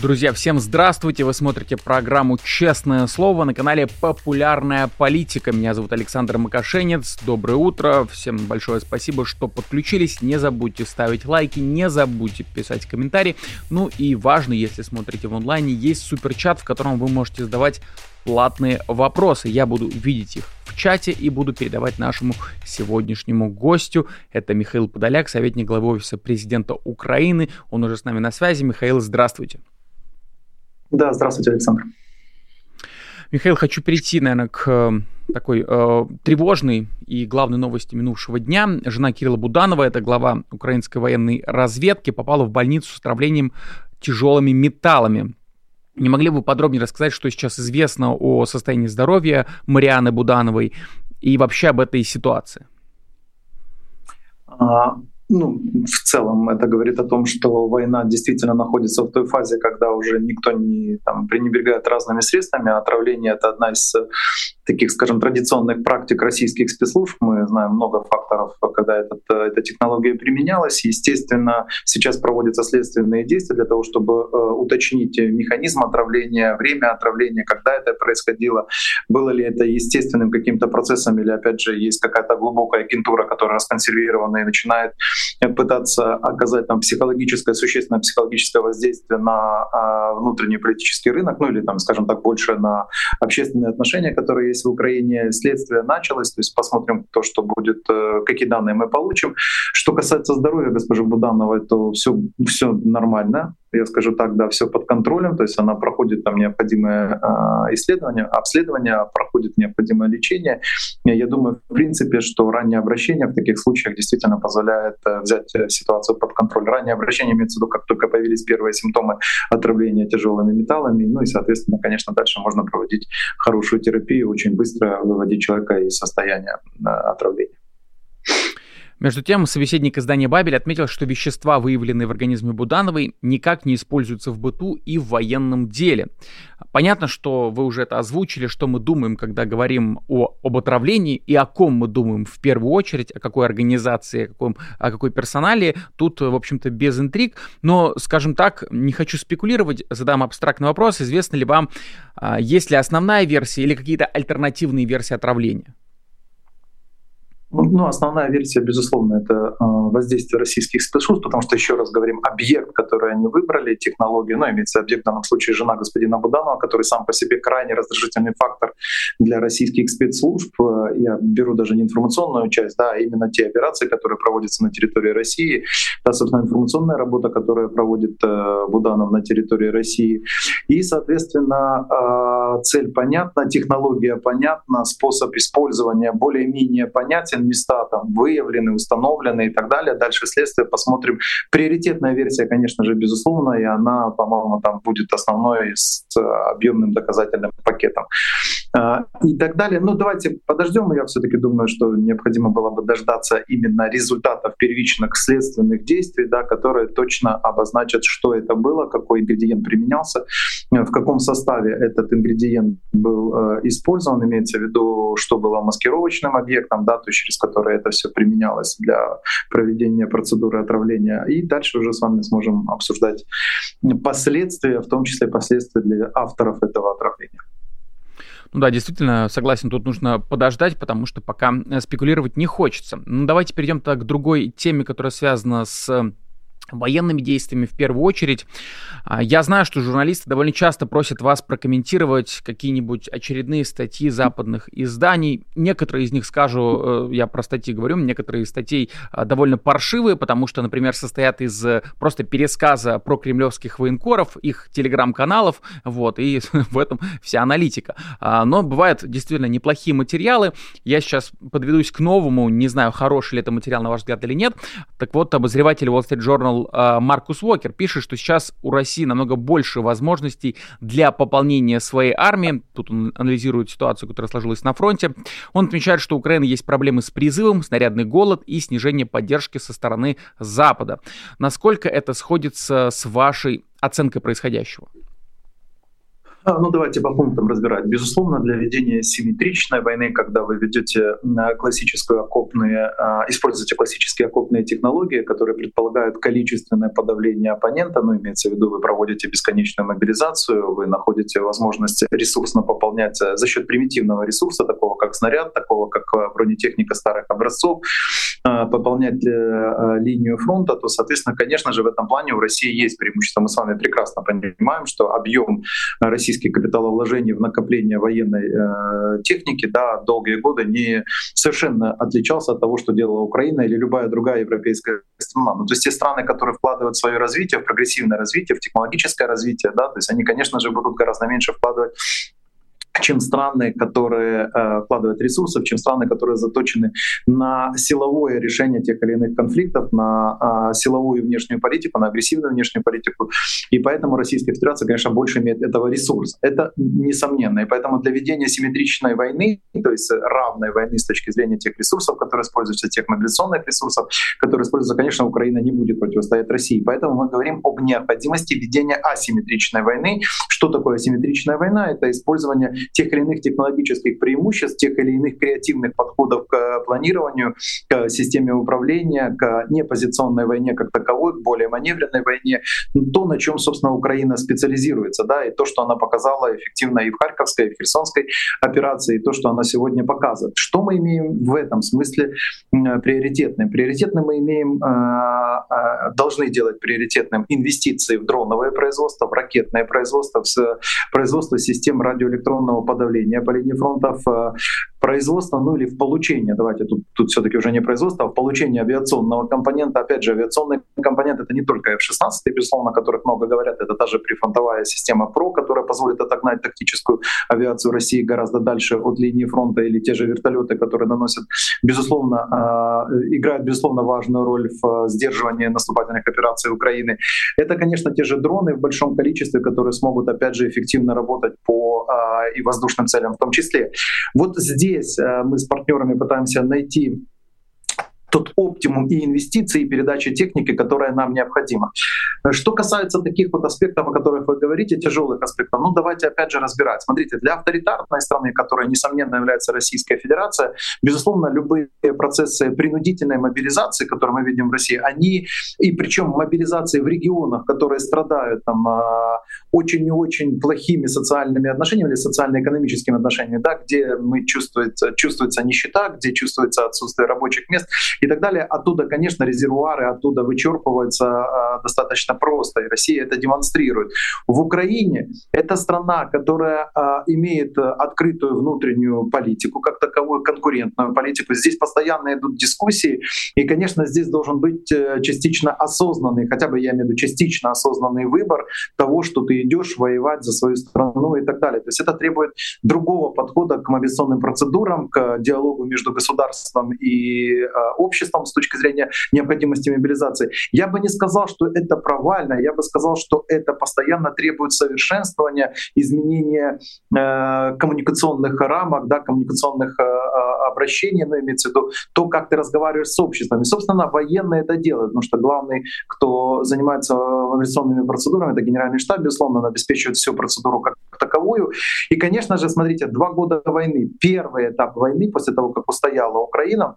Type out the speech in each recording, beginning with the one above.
Друзья, всем здравствуйте! Вы смотрите программу «Честное слово» на канале «Популярная политика». Меня зовут Александр Макашенец. Доброе утро! Всем большое спасибо, что подключились. Не забудьте ставить лайки, не забудьте писать комментарии. Ну и важно, если смотрите в онлайне, есть суперчат, в котором вы можете задавать платные вопросы. Я буду видеть их в чате и буду передавать нашему сегодняшнему гостю. Это Михаил Подоляк, советник главы Офиса президента Украины. Он уже с нами на связи. Михаил, здравствуйте. Да, здравствуйте, Александр. Михаил, хочу перейти, наверное, к э, такой э, тревожной и главной новости минувшего дня. Жена Кирилла Буданова, это глава украинской военной разведки, попала в больницу с отравлением тяжелыми металлами. Не могли бы подробнее рассказать, что сейчас известно о состоянии здоровья Марианы Будановой и вообще об этой ситуации? Ну, в целом это говорит о том, что война действительно находится в той фазе, когда уже никто не там, пренебрегает разными средствами. А отравление — это одна из таких, скажем, традиционных практик российских спецслужб. Мы знаем много факторов, когда этот, эта технология применялась. Естественно, сейчас проводятся следственные действия для того, чтобы э, уточнить механизм отравления, время отравления, когда это происходило, было ли это естественным каким-то процессом или, опять же, есть какая-то глубокая агентура, которая расконсервирована и начинает пытаться оказать там психологическое, существенное психологическое воздействие на э, внутренний политический рынок, ну или там, скажем так, больше на общественные отношения, которые есть здесь в Украине следствие началось, то есть посмотрим, то, что будет, э, какие данные мы получим. Что касается здоровья госпожи Будановой, то все, все нормально я скажу так, да, все под контролем, то есть она проходит там необходимое э, исследование, обследование, проходит необходимое лечение. Я думаю, в принципе, что раннее обращение в таких случаях действительно позволяет э, взять э, ситуацию под контроль. Раннее обращение имеется в виду, как только появились первые симптомы отравления тяжелыми металлами, ну и, соответственно, конечно, дальше можно проводить хорошую терапию, очень быстро выводить человека из состояния э, отравления. Между тем, собеседник издания «Бабель» отметил, что вещества, выявленные в организме Будановой, никак не используются в быту и в военном деле. Понятно, что вы уже это озвучили, что мы думаем, когда говорим о, об отравлении и о ком мы думаем в первую очередь, о какой организации, о, каком, о какой персонале. Тут, в общем-то, без интриг. Но, скажем так, не хочу спекулировать, задам абстрактный вопрос. Известно ли вам, а, есть ли основная версия или какие-то альтернативные версии отравления? Ну, ну, основная версия, безусловно, это э, воздействие российских спецслужб, потому что, еще раз говорим, объект, который они выбрали, технологию, ну, имеется объект в данном случае жена господина Буданова, который сам по себе крайне раздражительный фактор для российских спецслужб. Э, я беру даже не информационную часть, да, а именно те операции, которые проводятся на территории России, та, собственно, информационная работа, которую проводит э, Буданов на территории России. И, соответственно, цель понятна, технология понятна, способ использования более-менее понятен, места там выявлены, установлены и так далее. Дальше следствие посмотрим. Приоритетная версия, конечно же, безусловно, и она, по-моему, там будет основной с объемным доказательным пакетом. А, и так далее. Ну, давайте подождем. Я все-таки думаю, что необходимо было бы дождаться именно результатов первичных следственных действий, да, которые точно обозначат, что это было, какой ингредиент применялся, в каком составе этот ингредиент был э, использован, имеется в виду, что было маскировочным объектом, да, то через который это все применялось для проведения процедуры отравления. И дальше уже с вами сможем обсуждать последствия, в том числе последствия для авторов этого отравления. Ну да, действительно, согласен, тут нужно подождать, потому что пока э, спекулировать не хочется. Ну давайте перейдем к другой теме, которая связана с военными действиями в первую очередь. А, я знаю, что журналисты довольно часто просят вас прокомментировать какие-нибудь очередные статьи западных изданий. Некоторые из них, скажу, э, я про статьи говорю, некоторые из статей а, довольно паршивые, потому что, например, состоят из э, просто пересказа про кремлевских военкоров, их телеграм-каналов, вот, и в этом вся аналитика. А, но бывают действительно неплохие материалы. Я сейчас подведусь к новому, не знаю, хороший ли это материал, на ваш взгляд, или нет. Так вот, обозреватель Wall Street Journal э, Маркус Уокер, пишет, что сейчас у России намного больше возможностей для пополнения своей армии. Тут он анализирует ситуацию, которая сложилась на фронте. Он отмечает, что у Украины есть проблемы с призывом, снарядный голод и снижение поддержки со стороны Запада. Насколько это сходится с вашей оценкой происходящего? А, ну, давайте по пунктам разбирать. Безусловно, для ведения симметричной войны, когда вы ведете классическую окопные, а, используете классические окопные технологии, которые предполагают количественное подавление оппонента, ну, имеется в виду, вы проводите бесконечную мобилизацию, вы находите возможность ресурсно пополнять э, за счет примитивного ресурса, такого как снаряд, такого как э, бронетехника старых образцов, э, пополнять линию фронта, то, соответственно, конечно же, в этом плане у России есть преимущество. Мы с вами прекрасно понимаем, что объем российских российские капиталовложения в накопление военной э, техники да, долгие годы не совершенно отличался от того, что делала Украина или любая другая европейская страна. Ну, то есть те страны, которые вкладывают в свое развитие, в прогрессивное развитие, в технологическое развитие, да, то есть они, конечно же, будут гораздо меньше вкладывать чем страны, которые э, вкладывают ресурсов, чем страны, которые заточены на силовое решение тех или иных конфликтов, на э, силовую внешнюю политику, на агрессивную внешнюю политику. И поэтому Российская Федерация, конечно, больше имеет этого ресурса. Это несомненно. И поэтому для ведения симметричной войны, то есть равной войны с точки зрения тех ресурсов, которые используются, тех мобилизационных ресурсов, которые используются, конечно, Украина не будет противостоять России. Поэтому мы говорим об необходимости ведения асимметричной войны. Что такое асимметричная война? Это использование тех или иных технологических преимуществ, тех или иных креативных подходов к планированию, к системе управления, к непозиционной войне как таковой, к более маневренной войне, то, на чем, собственно, Украина специализируется, да, и то, что она показала эффективно и в Харьковской, и в Херсонской операции, и то, что она сегодня показывает. Что мы имеем в этом смысле приоритетным? Приоритетным мы имеем, должны делать приоритетным инвестиции в дроновое производство, в ракетное производство, в производство систем радиоэлектронного подавления по линии фронтов, э, производства, ну или в получение, давайте тут, тут все-таки уже не производство, а в получение авиационного компонента. Опять же, авиационный компонент это не только F-16, безусловно, о которых много говорят, это та же прифронтовая система ПРО, которая позволит отогнать тактическую авиацию России гораздо дальше от линии фронта, или те же вертолеты, которые наносят, безусловно, э, играют, безусловно, важную роль в э, сдерживании наступательных операций Украины. Это, конечно, те же дроны в большом количестве, которые смогут, опять же, эффективно работать по и воздушным целям в том числе. Вот здесь э, мы с партнерами пытаемся найти тот оптимум и инвестиций, и передачи техники, которая нам необходима. Что касается таких вот аспектов, о которых вы говорите, тяжелых аспектов, ну давайте опять же разбирать. Смотрите, для авторитарной страны, которая, несомненно, является Российская Федерация, безусловно, любые процессы принудительной мобилизации, которые мы видим в России, они, и причем мобилизации в регионах, которые страдают там а, очень и очень плохими социальными отношениями или социально-экономическими отношениями, да, где мы чувствуется, чувствуется нищета, где чувствуется отсутствие рабочих мест, и так далее. Оттуда, конечно, резервуары оттуда вычерпываются э, достаточно просто, и Россия это демонстрирует. В Украине это страна, которая э, имеет открытую внутреннюю политику, как таковую конкурентную политику. Здесь постоянно идут дискуссии, и, конечно, здесь должен быть э, частично осознанный, хотя бы я имею в виду частично осознанный выбор того, что ты идешь воевать за свою страну и так далее. То есть это требует другого подхода к мобилизационным процедурам, к диалогу между государством и э, обществом с точки зрения необходимости мобилизации. Я бы не сказал, что это провально, я бы сказал, что это постоянно требует совершенствования, изменения э, коммуникационных рамок, да, коммуникационных э, обращений, но имеется в виду то, как ты разговариваешь с обществом. И, собственно, военные это делают, потому что главный, кто занимается мобилизационными процедурами, это генеральный штаб, безусловно, он обеспечивает всю процедуру как таковую. И, конечно же, смотрите, два года войны, первый этап войны после того, как устояла Украина,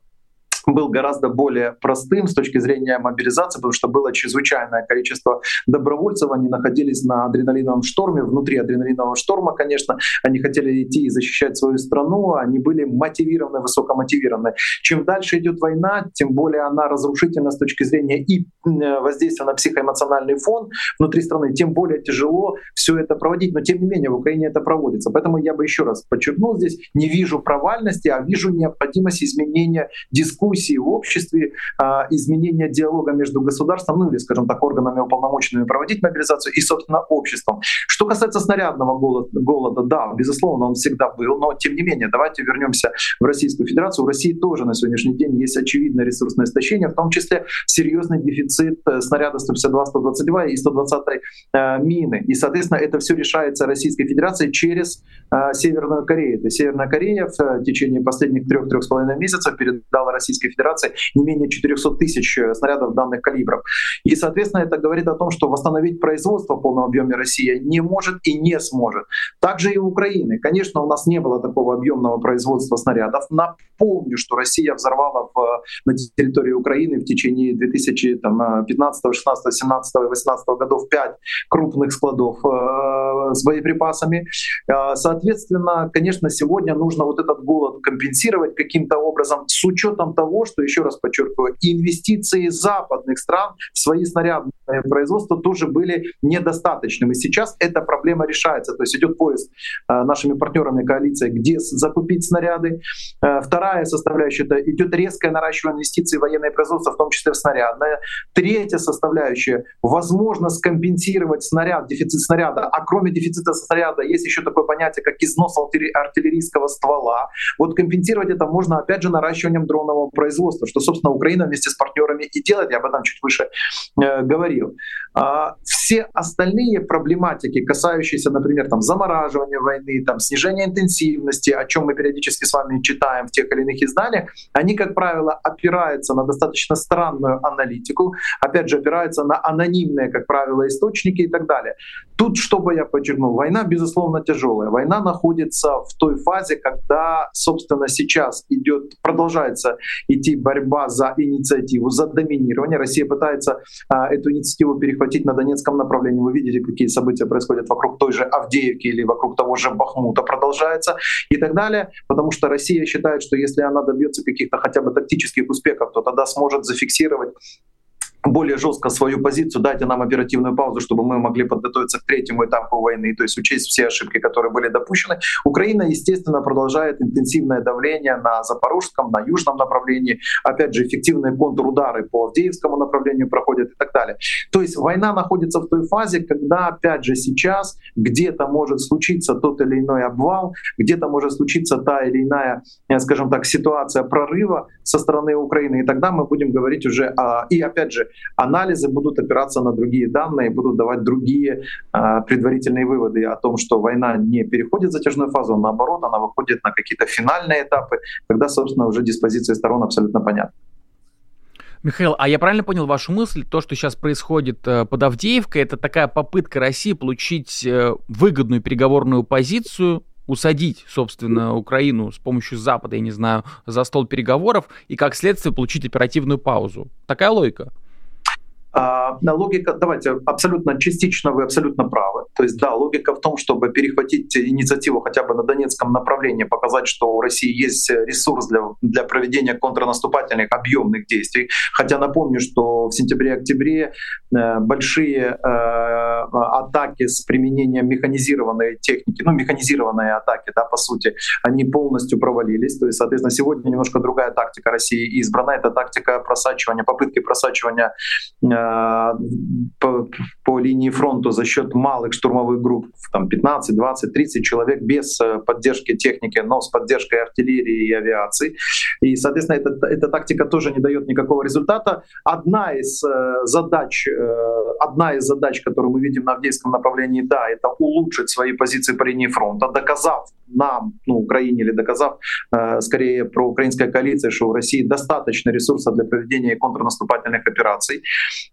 был гораздо более простым с точки зрения мобилизации, потому что было чрезвычайное количество добровольцев, они находились на адреналиновом шторме, внутри адреналинового шторма, конечно, они хотели идти и защищать свою страну, они были мотивированы, высокомотивированы. Чем дальше идет война, тем более она разрушительна с точки зрения и воздействия на психоэмоциональный фон внутри страны, тем более тяжело все это проводить, но тем не менее в Украине это проводится. Поэтому я бы еще раз подчеркнул здесь, не вижу провальности, а вижу необходимость изменения дискуссии дискуссии в обществе, а, изменения диалога между государством, ну или, скажем так, органами уполномоченными проводить мобилизацию и, собственно, обществом. Что касается снарядного голода, голода, да, безусловно, он всегда был, но тем не менее, давайте вернемся в Российскую Федерацию. В России тоже на сегодняшний день есть очевидное ресурсное истощение, в том числе серьезный дефицит э, снаряда 152-122 и 120 э, мины. И, соответственно, это все решается Российской Федерацией через э, Северную Корею. То есть Северная Корея в течение последних трех-трех с половиной месяцев передала Российской Российской Федерации не менее 400 тысяч э, снарядов данных калибров. И, соответственно, это говорит о том, что восстановить производство в полном объеме Россия не может и не сможет. Также и Украины. Конечно, у нас не было такого объемного производства снарядов. Напомню, что Россия взорвала в, на территории Украины в течение 2015, 16, 17 и 18 годов 5 крупных складов э, с боеприпасами. Э, соответственно, конечно, сегодня нужно вот этот голод компенсировать каким-то образом с учетом того, что, еще раз подчеркиваю, инвестиции западных стран в свои снарядные производства тоже были недостаточными. Сейчас эта проблема решается. То есть идет поиск э, нашими партнерами коалиции, где закупить снаряды. Э, вторая составляющая — это идет резкое наращивание инвестиций в военное производство, в том числе в снарядное. Третья составляющая — возможно скомпенсировать снаряд, дефицит снаряда. А кроме дефицита снаряда есть еще такое понятие, как износ артиллерийского ствола. Вот компенсировать это можно, опять же, наращиванием дронового производства, что, собственно, Украина вместе с партнерами и делает. Я об этом чуть выше э, говорил. А все остальные проблематики, касающиеся, например, там, замораживания войны, там, снижения интенсивности, о чем мы периодически с вами читаем в тех или иных изданиях, они, как правило, опираются на достаточно странную аналитику, опять же, опираются на анонимные, как правило, источники и так далее. Тут, чтобы я подчеркнул, война, безусловно, тяжелая. Война находится в той фазе, когда, собственно, сейчас идет, продолжается идти борьба за инициативу, за доминирование. Россия пытается а, эту инициативу перехватить на Донецком направлении. Вы видите, какие события происходят вокруг той же Авдеевки или вокруг того же Бахмута продолжается и так далее, потому что Россия считает, что если она добьется каких-то хотя бы тактических успехов, то тогда сможет зафиксировать более жестко свою позицию, дайте нам оперативную паузу, чтобы мы могли подготовиться к третьему этапу войны, то есть учесть все ошибки, которые были допущены. Украина, естественно, продолжает интенсивное давление на запорожском, на южном направлении. Опять же, эффективные контрудары по Авдеевскому направлению проходят и так далее. То есть война находится в той фазе, когда, опять же, сейчас где-то может случиться тот или иной обвал, где-то может случиться та или иная, э, скажем так, ситуация прорыва со стороны Украины. И тогда мы будем говорить уже о... И опять же, анализы будут опираться на другие данные, будут давать другие э, предварительные выводы о том, что война не переходит в затяжную фазу, а наоборот, она выходит на какие-то финальные этапы, когда, собственно, уже диспозиция сторон абсолютно понятна. Михаил, а я правильно понял вашу мысль? То, что сейчас происходит э, под Авдеевкой, это такая попытка России получить э, выгодную переговорную позицию усадить, собственно, Украину с помощью Запада, я не знаю, за стол переговоров и, как следствие, получить оперативную паузу. Такая логика. А, логика, давайте, абсолютно частично вы абсолютно правы. То есть, да, логика в том, чтобы перехватить инициативу хотя бы на Донецком направлении, показать, что у России есть ресурс для, для проведения контрнаступательных объемных действий. Хотя напомню, что в сентябре-октябре э, большие э, атаки с применением механизированной техники, ну, механизированные атаки, да, по сути, они полностью провалились. То есть, соответственно, сегодня немножко другая тактика России избрана. Это тактика просачивания, попытки просачивания э, по, по линии фронта за счет малых штурмовых групп, там 15, 20, 30 человек без э, поддержки техники, но с поддержкой артиллерии и авиации. И, соответственно, эта, эта тактика тоже не дает никакого результата. Одна из э, задач, э, одна из задач, которую мы видим на Авдеевском направлении, да, это улучшить свои позиции по линии фронта, доказав нам, ну, Украине, или доказав э, скорее про украинская коалиция, что у России достаточно ресурсов для проведения контрнаступательных операций.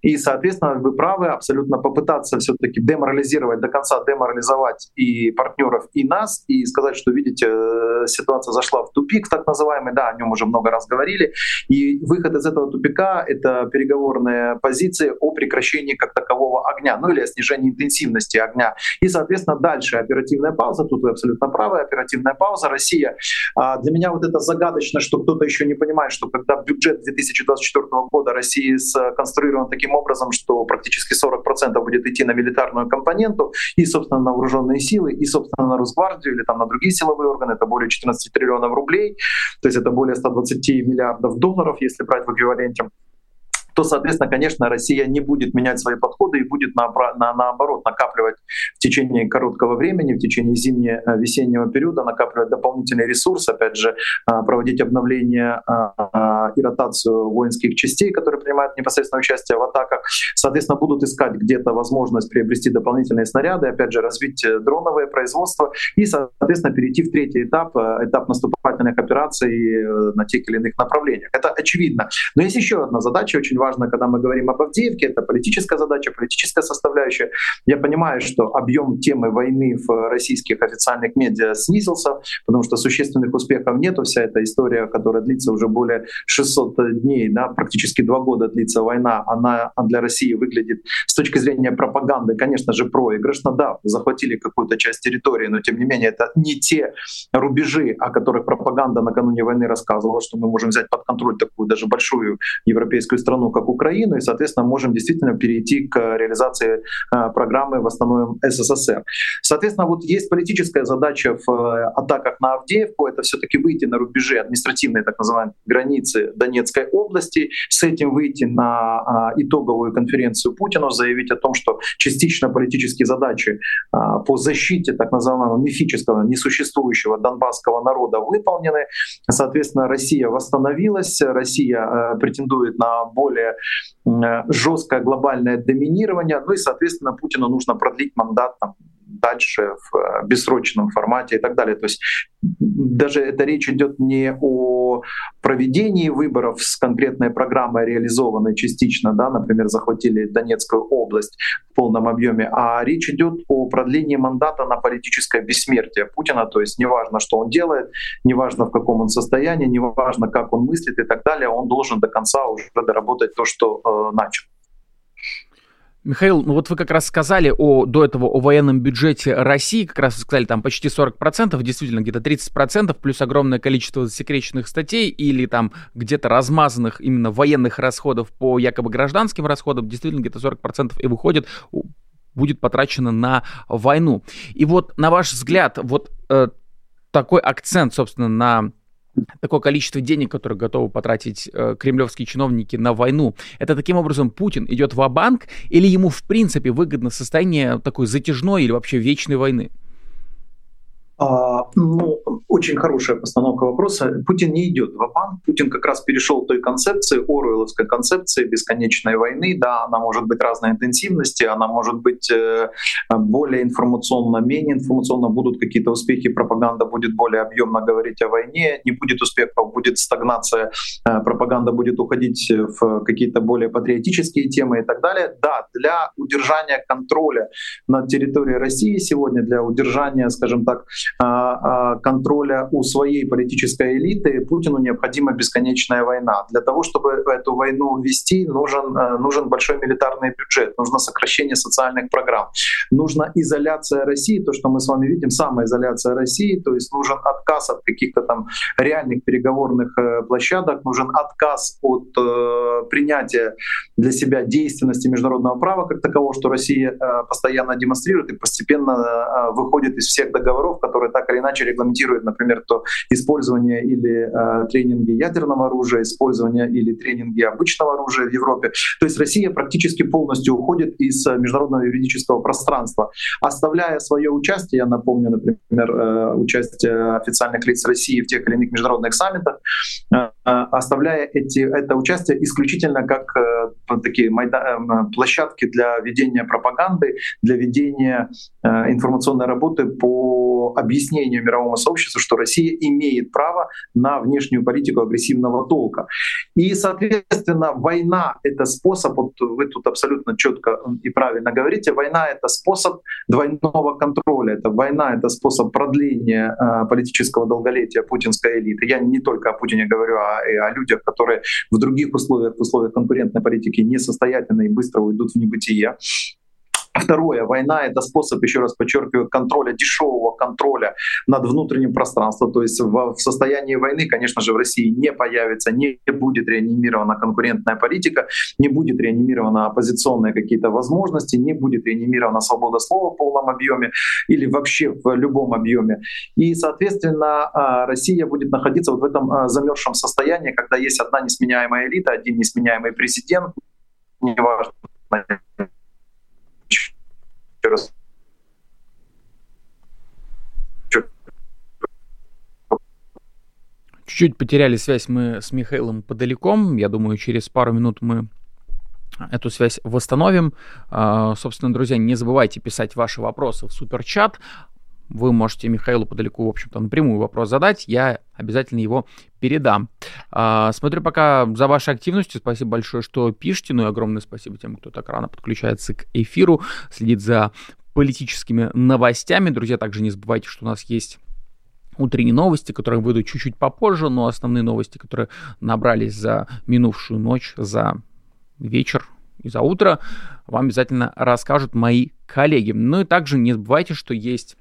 И, соответственно, вы правы, абсолютно попытаться все-таки деморализировать, до конца деморализовать и партнеров, и нас, и сказать, что, видите, э, ситуация зашла в тупик, так называемый, да, о нем уже много раз говорили, и выход из этого тупика — это переговорные позиции о прекращении как такового огня, ну или о снижении интенсивности огня. И, соответственно, дальше оперативная пауза, тут вы абсолютно правы, оперативная пауза. Россия, а, для меня вот это загадочно, что кто-то еще не понимает, что когда бюджет 2024 года России сконструирован таким образом, что практически 40% будет идти на милитарную компоненту и, собственно, на вооруженные силы, и, собственно, на Росгвардию или там на другие силовые органы, это более 14 триллионов рублей, то есть это более 120 миллиардов долларов, если брать в эквиваленте то, соответственно, конечно, Россия не будет менять свои подходы и будет на, на, наоборот накапливать в течение короткого времени, в течение зимне-весеннего периода, накапливать дополнительный ресурс, опять же, проводить обновление и ротацию воинских частей, которые принимают непосредственное участие в атаках. Соответственно, будут искать где-то возможность приобрести дополнительные снаряды, опять же, развить э, дроновое производство и, соответственно, перейти в третий этап, э, этап наступательных операций э, на тех или иных направлениях. Это очевидно. Но есть еще одна задача, очень важная, когда мы говорим об Авдеевке, это политическая задача, политическая составляющая. Я понимаю, что объем темы войны в российских официальных медиа снизился, потому что существенных успехов нету. Вся эта история, которая длится уже более 600 дней, да, практически два года длится война, она для России выглядит с точки зрения пропаганды, конечно же, проигрышно. Да, захватили какую-то часть территории, но тем не менее это не те рубежи, о которых пропаганда накануне войны рассказывала, что мы можем взять под контроль такую даже большую европейскую страну, как Украину, и, соответственно, можем действительно перейти к реализации э, программы «Восстановим СССР». Соответственно, вот есть политическая задача в э, атаках на Авдеевку, это все-таки выйти на рубежи административной так называемой границы Донецкой области, с этим выйти на а, итоговую конференцию Путина, заявить о том, что частично политические задачи а, по защите так называемого мифического, несуществующего донбасского народа выполнены. Соответственно, Россия восстановилась, Россия э, претендует на более жесткое глобальное доминирование, ну и, соответственно, Путину нужно продлить мандат там, дальше в э, бессрочном формате и так далее. То есть даже эта речь идет не о проведении выборов с конкретной программой, реализованной частично, да, например, захватили Донецкую область в полном объеме, а речь идет о продлении мандата на политическое бессмертие Путина, то есть неважно, что он делает, неважно, в каком он состоянии, неважно, как он мыслит и так далее, он должен до конца уже доработать то, что э, начал. Михаил, ну вот вы как раз сказали о, до этого о военном бюджете России, как раз сказали там почти 40%, действительно где-то 30%, плюс огромное количество засекреченных статей или там где-то размазанных именно военных расходов по якобы гражданским расходам, действительно где-то 40% и выходит будет потрачено на войну. И вот на ваш взгляд, вот э, такой акцент, собственно, на такое количество денег, которые готовы потратить э, кремлевские чиновники на войну, это таким образом Путин идет в банк или ему в принципе выгодно состояние такой затяжной или вообще вечной войны? А, ну, очень хорошая постановка вопроса. Путин не идет в ОПАН. Путин как раз перешел той концепции, Оруэлловской концепции бесконечной войны. Да, она может быть разной интенсивности, она может быть э, более информационно, менее информационно. Будут какие-то успехи, пропаганда будет более объемно говорить о войне. Не будет успехов, будет стагнация, э, пропаганда будет уходить в какие-то более патриотические темы и так далее. Да, для удержания контроля над территорией России сегодня, для удержания, скажем так, контроля у своей политической элиты Путину необходима бесконечная война. Для того, чтобы эту войну вести, нужен, э, нужен большой милитарный бюджет, нужно сокращение социальных программ, нужна изоляция России, то, что мы с вами видим, самоизоляция России, то есть нужен отказ от каких-то там реальных переговорных э, площадок, нужен отказ от э, принятия для себя действенности международного права как такового, что Россия э, постоянно демонстрирует и постепенно э, выходит из всех договоров, которые которые так или иначе регламентируют, например, то использование или э, тренинги ядерного оружия, использование или тренинги обычного оружия в Европе. То есть Россия практически полностью уходит из э, международного юридического пространства, оставляя свое участие, я напомню, например, э, участие официальных лиц России в тех или иных международных саммитах, э оставляя эти, это участие исключительно как э, такие майда, э, площадки для ведения пропаганды, для ведения э, информационной работы по объяснению мировому сообществу, что Россия имеет право на внешнюю политику агрессивного толка. И, соответственно, война — это способ, вот вы тут абсолютно четко и правильно говорите, война — это способ двойного контроля, это война — это способ продления э, политического долголетия путинской элиты. Я не только о Путине говорю, а и о людях, которые в других условиях, в условиях конкурентной политики несостоятельны и быстро уйдут в небытие. Второе, война — это способ, еще раз подчеркиваю, контроля, дешевого контроля над внутренним пространством. То есть в, в состоянии войны, конечно же, в России не появится, не будет реанимирована конкурентная политика, не будет реанимирована оппозиционные какие-то возможности, не будет реанимирована свобода слова в полном объеме или вообще в любом объеме. И, соответственно, а, Россия будет находиться вот в этом а, замерзшем состоянии, когда есть одна несменяемая элита, один несменяемый президент, неважно. Чуть-чуть потеряли связь мы с Михаилом подалеком. Я думаю, через пару минут мы эту связь восстановим. А, собственно, друзья, не забывайте писать ваши вопросы в суперчат. Вы можете Михаилу подалеку, в общем-то, напрямую вопрос задать. Я обязательно его передам. А, смотрю пока за вашей активностью. Спасибо большое, что пишете. Ну и огромное спасибо тем, кто так рано подключается к эфиру, следит за политическими новостями. Друзья, также не забывайте, что у нас есть утренние новости, которые выйдут чуть-чуть попозже, но основные новости, которые набрались за минувшую ночь, за вечер и за утро, вам обязательно расскажут мои коллеги. Ну и также не забывайте, что есть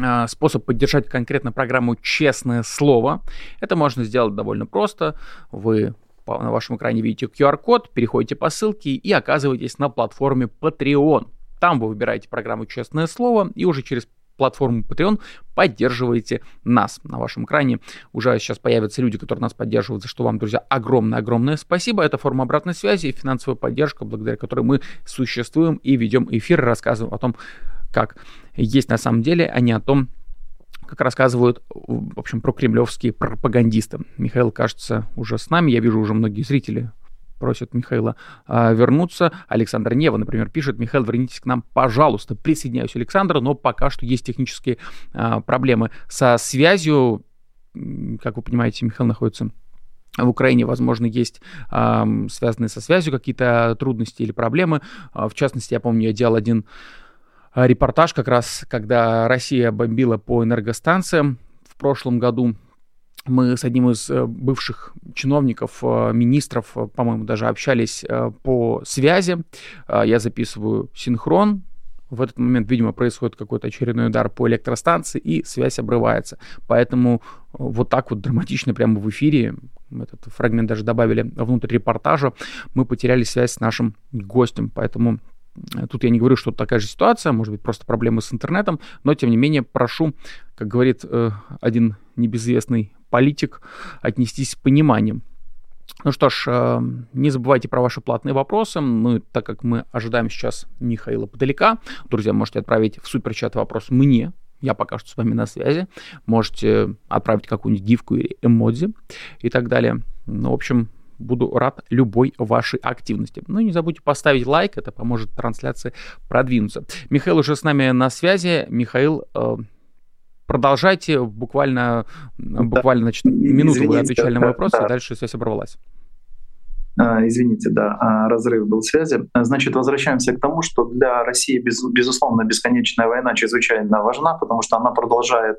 а, способ поддержать конкретно программу «Честное слово». Это можно сделать довольно просто. Вы на вашем экране видите QR-код, переходите по ссылке и оказываетесь на платформе Patreon. Там вы выбираете программу «Честное слово» и уже через платформу Patreon поддерживаете нас. На вашем экране уже сейчас появятся люди, которые нас поддерживают, за что вам, друзья, огромное-огромное спасибо. Это форма обратной связи и финансовая поддержка, благодаря которой мы существуем и ведем эфир, рассказываем о том, как есть на самом деле, а не о том, как рассказывают, в общем, про кремлевские пропагандисты. Михаил, кажется, уже с нами. Я вижу уже многие зрители просят Михаила а, вернуться. Александр Нева, например, пишет, Михаил, вернитесь к нам, пожалуйста. Присоединяюсь, Александр, но пока что есть технические а, проблемы со связью. Как вы понимаете, Михаил находится в Украине, возможно, есть э, связанные со связью какие-то трудности или проблемы. В частности, я помню, я делал один репортаж как раз, когда Россия бомбила по энергостанциям в прошлом году мы с одним из э, бывших чиновников, э, министров, э, по-моему, даже общались по связи. Я записываю синхрон. В этот момент, видимо, происходит какой-то очередной удар по электростанции, и связь обрывается. Поэтому вот так вот драматично прямо в эфире, этот фрагмент даже добавили внутрь репортажа, мы потеряли связь с нашим гостем. Поэтому Тут я не говорю, что такая же ситуация, может быть, просто проблемы с интернетом, но, тем не менее, прошу, как говорит один небезызвестный политик отнестись с пониманием. Ну что ж, э, не забывайте про ваши платные вопросы. Мы, так как мы ожидаем сейчас Михаила подалека, друзья, можете отправить в суперчат вопрос мне. Я пока что с вами на связи. Можете отправить какую-нибудь гифку или эмодзи и так далее. Ну, в общем, буду рад любой вашей активности. Ну и не забудьте поставить лайк, это поможет трансляции продвинуться. Михаил уже с нами на связи. Михаил, э, продолжайте буквально, буквально значит, минуту Извините, вы отвечали на вопрос, да. и дальше связь оборвалась. А, извините, да, а, разрыв был связи. Значит, возвращаемся к тому, что для России, безусловно, бесконечная война чрезвычайно важна, потому что она продолжает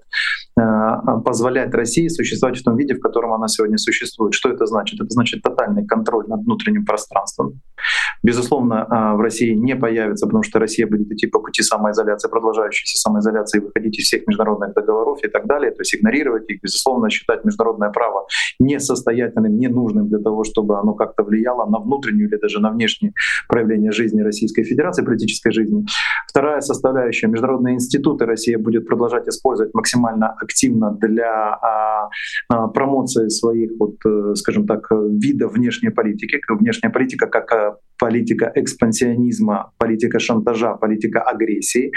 а, позволять России существовать в том виде, в котором она сегодня существует. Что это значит? Это значит тотальный контроль над внутренним пространством. Безусловно, в России не появится, потому что Россия будет идти по пути самоизоляции, продолжающейся самоизоляции, выходить из всех международных договоров и так далее, то есть игнорировать их, безусловно, считать международное право несостоятельным, ненужным для того, чтобы оно как-то влияло на внутреннюю или даже на внешнее проявление жизни Российской Федерации, политической жизни. Вторая составляющая — международные институты Россия будет продолжать использовать максимально активно для а, а, промоции своих, вот, э, скажем так, видов внешней политики. Внешняя политика как а, политика экспансионизма, политика шантажа, политика агрессии.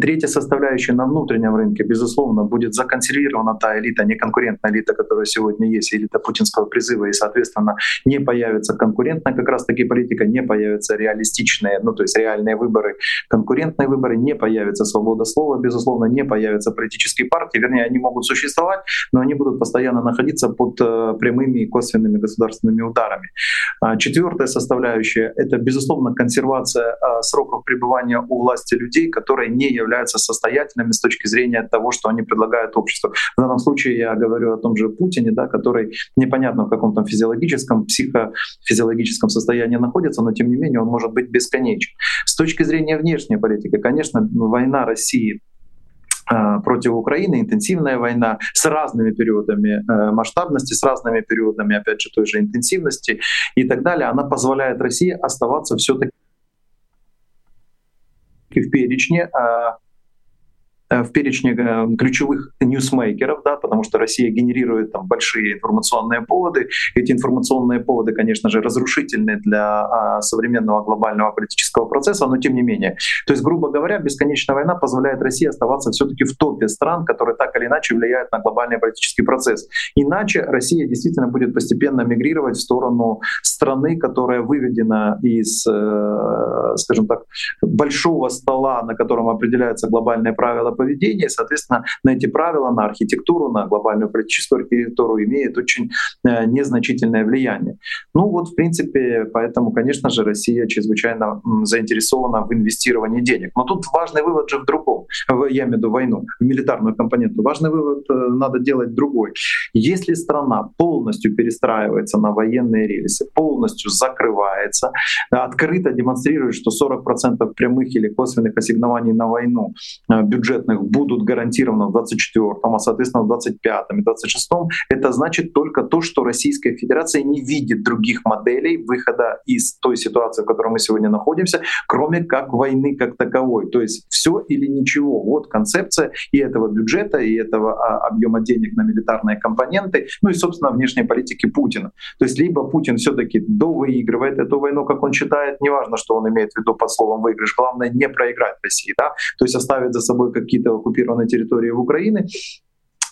Третья составляющая на внутреннем рынке, безусловно, будет законсервирована та элита, неконкурентная элита, которая сегодня есть, элита путинского призыва, и, соответственно, не появится конкурентная как раз-таки политика, не появятся реалистичные, ну то есть реальные выборы, конкурентные выборы, не появится свобода слова, безусловно, не появятся политические партии, вернее, они могут существовать, но они будут постоянно находиться под э, прямыми и косвенными государственными ударами. А четвертая составляющая — это, безусловно, консервация э, сроков пребывания у власти людей, которые не являются состоятельными с точки зрения того, что они предлагают обществу. В данном случае я говорю о том же Путине, да, который непонятно в каком то физиологическом, психофизиологическом состоянии находится, но тем не менее он может быть бесконечен. С точки зрения внешней политики, конечно, война России против Украины, интенсивная война с разными периодами э, масштабности, с разными периодами, опять же, той же интенсивности и так далее, она позволяет России оставаться все-таки в перечне в перечне ключевых ньюсмейкеров, да, потому что Россия генерирует там большие информационные поводы. Эти информационные поводы, конечно же, разрушительны для а, современного глобального политического процесса, но тем не менее. То есть, грубо говоря, бесконечная война позволяет России оставаться все-таки в топе стран, которые так или иначе влияют на глобальный политический процесс. Иначе Россия действительно будет постепенно мигрировать в сторону страны, которая выведена из, э, скажем так, большого стола, на котором определяются глобальные правила поведения, и, соответственно, на эти правила, на архитектуру, на глобальную политическую архитектуру имеет очень э, незначительное влияние. Ну вот, в принципе, поэтому, конечно же, Россия чрезвычайно заинтересована в инвестировании денег. Но тут важный вывод же в другом, я имею в виду войну, в милитарную компоненту. Важный вывод э, надо делать другой. Если страна полностью перестраивается на военные рельсы, полностью закрывается, открыто демонстрирует, что 40% прямых или косвенных ассигнований на войну э, бюджетных будут гарантированы в 24-м, а соответственно в 25-м и 26-м, это значит только то, что Российская Федерация не видит других моделей выхода из той ситуации, в которой мы сегодня находимся, кроме как войны как таковой. То есть все или ничего. Вот концепция и этого бюджета, и этого а, объема денег на милитарные компоненты, ну и, собственно, внешней политики Путина. То есть либо Путин все-таки довыигрывает эту войну, как он считает, неважно, что он имеет в виду под словом выигрыш, главное не проиграть России, да, то есть оставить за собой какие-то оккупированные территории в Украине,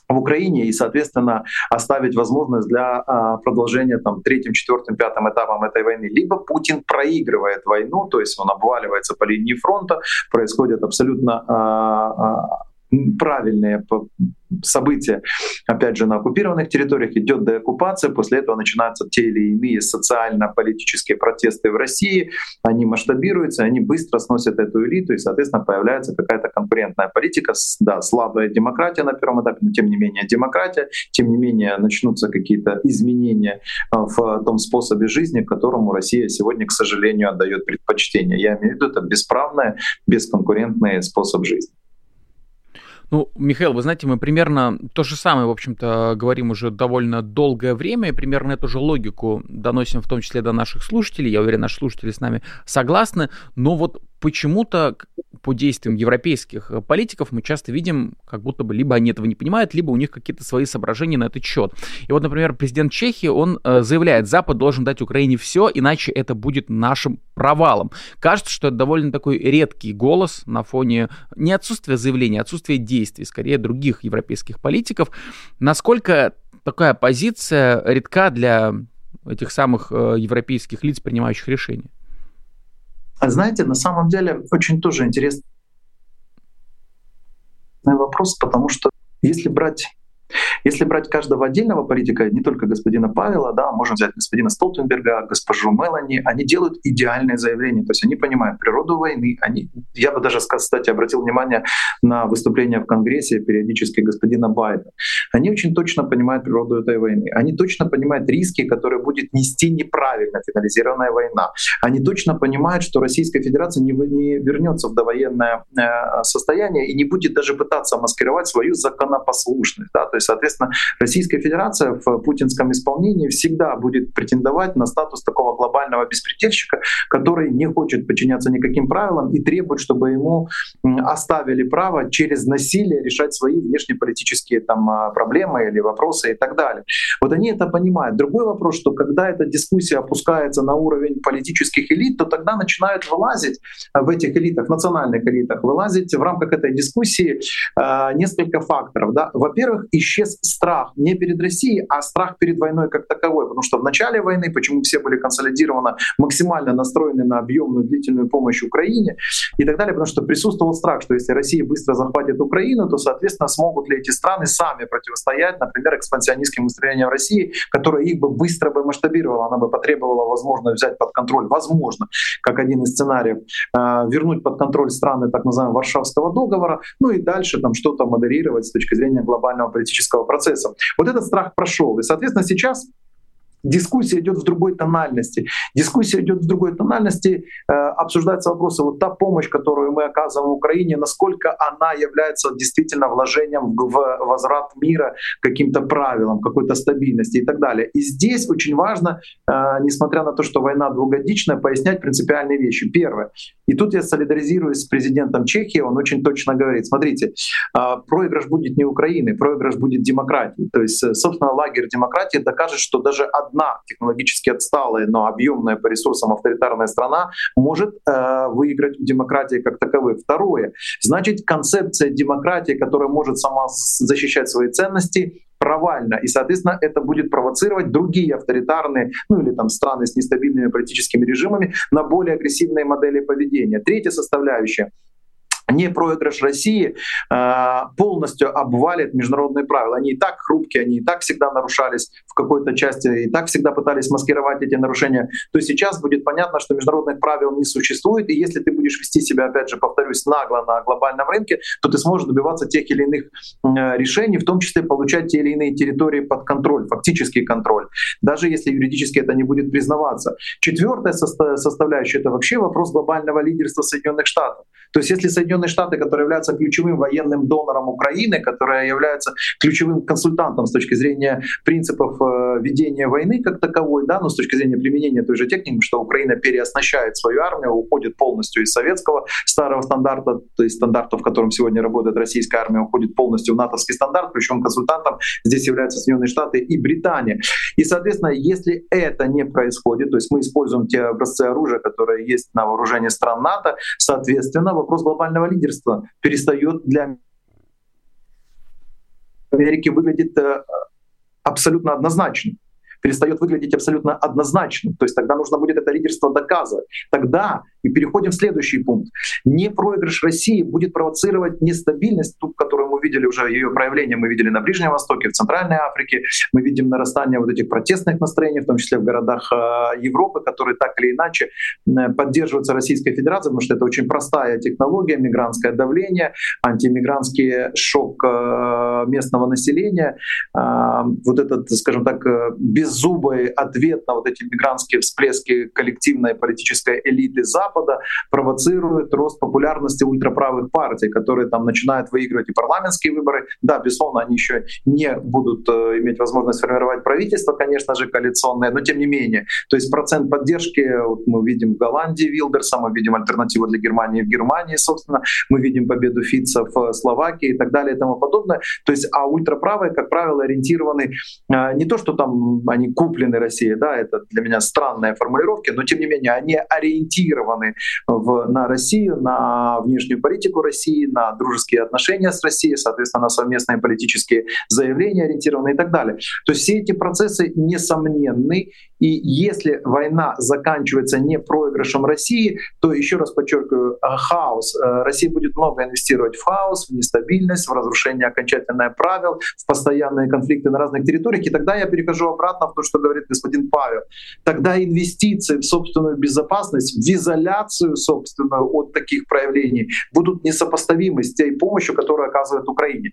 в Украине и, соответственно, оставить возможность для а, продолжения там, третьим, четвертым, пятым этапом этой войны. Либо Путин проигрывает войну, то есть он обваливается по линии фронта, происходит абсолютно а, а, правильные события, опять же, на оккупированных территориях, идет деоккупация, после этого начинаются те или иные социально-политические протесты в России, они масштабируются, они быстро сносят эту элиту, и, соответственно, появляется какая-то конкурентная политика, да, слабая демократия на первом этапе, но тем не менее демократия, тем не менее начнутся какие-то изменения а, в том способе жизни, которому Россия сегодня, к сожалению, отдает предпочтение. Я имею в виду это бесправный, бесконкурентный способ жизни. Ну, Михаил, вы знаете, мы примерно то же самое, в общем-то, говорим уже довольно долгое время, и примерно эту же логику доносим в том числе до наших слушателей. Я уверен, наши слушатели с нами согласны. Но вот почему-то по действиям европейских э, политиков мы часто видим, как будто бы либо они этого не понимают, либо у них какие-то свои соображения на этот счет. И вот, например, президент Чехии, он э, заявляет, Запад должен дать Украине все, иначе это будет нашим провалом. Кажется, что это довольно такой редкий голос на фоне не отсутствия заявления, а отсутствия действий, скорее других европейских политиков. Насколько такая позиция редка для этих самых э, европейских лиц, принимающих решения? А знаете, на самом деле очень тоже интересный вопрос, потому что если брать если брать каждого отдельного политика, не только господина Павела, да, можем взять господина Столтенберга, госпожу Мелани, они делают идеальные заявления, то есть они понимают природу войны. Они, я бы даже, кстати, обратил внимание на выступление в Конгрессе периодически господина Байдена. Они очень точно понимают природу этой войны. Они точно понимают риски, которые будет нести неправильно финализированная война. Они точно понимают, что Российская Федерация не, не вернется в довоенное э, состояние и не будет даже пытаться маскировать свою законопослушность. Да? То есть, соответственно, Российская Федерация в путинском исполнении всегда будет претендовать на статус такого глобального беспредельщика, который не хочет подчиняться никаким правилам и требует, чтобы ему оставили право через насилие решать свои внешнеполитические там, а, проблемы или вопросы и так далее. Вот они это понимают. Другой вопрос, что когда эта дискуссия опускается на уровень политических элит, то тогда начинают вылазить в этих элитах, национальных элитах, вылазить в рамках этой дискуссии э, несколько факторов. Да? Во-первых, исчез страх не перед Россией, а страх перед войной как таковой. Потому что в начале войны, почему все были консолидированы, максимально настроены на объемную длительную помощь Украине и так далее, потому что присутствовал страх, что если Россия быстро захватит Украину, то, соответственно, смогут ли эти страны сами противостоять, например, экспансионистским устроениям России, которое их бы быстро бы масштабировало, она бы потребовала, возможно, взять под контроль, возможно, как один из сценариев, э, вернуть под контроль страны так называемого Варшавского договора, ну и дальше там что-то модерировать с точки зрения глобального политического процесса. Вот этот страх прошел. И, соответственно, сейчас дискуссия идет в другой тональности. Дискуссия идет в другой тональности, э, обсуждаются вопросы, вот та помощь, которую мы оказываем Украине, насколько она является действительно вложением в, в возврат мира каким-то правилам, какой-то стабильности и так далее. И здесь очень важно, э, несмотря на то, что война двухгодичная, пояснять принципиальные вещи. Первое. И тут я солидаризируюсь с президентом Чехии, он очень точно говорит, смотрите, э, проигрыш будет не Украины, проигрыш будет демократии. То есть, э, собственно, лагерь демократии докажет, что даже одна технологически отсталая, но объемная по ресурсам авторитарная страна может э, выиграть в демократии как таковой. Второе, значит, концепция демократии, которая может сама защищать свои ценности, провально. И, соответственно, это будет провоцировать другие авторитарные, ну или там страны с нестабильными политическими режимами на более агрессивные модели поведения. Третья составляющая не проигрыш России э, полностью обвалит международные правила. Они и так хрупкие, они и так всегда нарушались в какой-то части, и так всегда пытались маскировать эти нарушения. То сейчас будет понятно, что международных правил не существует, и если ты будешь вести себя, опять же, повторюсь, нагло на глобальном рынке, то ты сможешь добиваться тех или иных э, решений, в том числе получать те или иные территории под контроль, фактический контроль, даже если юридически это не будет признаваться. Четвертая составляющая — это вообще вопрос глобального лидерства Соединенных Штатов. То есть если Соединенные Штаты, которые являются ключевым военным донором Украины, которые являются ключевым консультантом с точки зрения принципов э, ведения войны как таковой, да, но с точки зрения применения той же техники, что Украина переоснащает свою армию, уходит полностью из советского старого стандарта, то есть стандарта, в котором сегодня работает российская армия, уходит полностью в натовский стандарт, причем консультантом здесь являются Соединенные Штаты и Британия. И, соответственно, если это не происходит, то есть мы используем те образцы оружия, которые есть на вооружении стран НАТО, соответственно, вопрос глобального лидерства перестает для Америки выглядит э, абсолютно однозначно перестает выглядеть абсолютно однозначным. То есть тогда нужно будет это лидерство доказывать. Тогда и переходим в следующий пункт. Не проигрыш России будет провоцировать нестабильность, ту, которую мы видели уже, ее проявление мы видели на Ближнем Востоке, в Центральной Африке. Мы видим нарастание вот этих протестных настроений, в том числе в городах э, Европы, которые так или иначе поддерживаются Российской Федерацией, потому что это очень простая технология, мигрантское давление, антимигрантский шок э, местного населения, э, вот этот, скажем так, беззубый ответ на вот эти мигрантские всплески коллективной политической элиты Запада, Запада провоцирует рост популярности ультраправых партий, которые там начинают выигрывать и парламентские выборы. Да, безусловно, они еще не будут э, иметь возможность формировать правительство, конечно же, коалиционное, но тем не менее. То есть процент поддержки вот мы видим в Голландии Вилдерса, мы видим альтернативу для Германии в Германии, собственно, мы видим победу Фица в Словакии и так далее и тому подобное. То есть, а ультраправые, как правило, ориентированы э, не то, что там они куплены Россией, да, это для меня странная формулировка, но тем не менее они ориентированы ориентированы в, на Россию, на внешнюю политику России, на дружеские отношения с Россией, соответственно, на совместные политические заявления ориентированы и так далее. То есть все эти процессы несомненны, и если война заканчивается не проигрышем России, то, еще раз подчеркиваю, э, хаос. Э, Россия будет много инвестировать в хаос, в нестабильность, в разрушение окончательное правил, в постоянные конфликты на разных территориях. И тогда я перехожу обратно в то, что говорит господин Павел. Тогда инвестиции в собственную безопасность, в изоляцию собственную от таких проявлений будут несопоставимы с той помощью, которую оказывает Украине.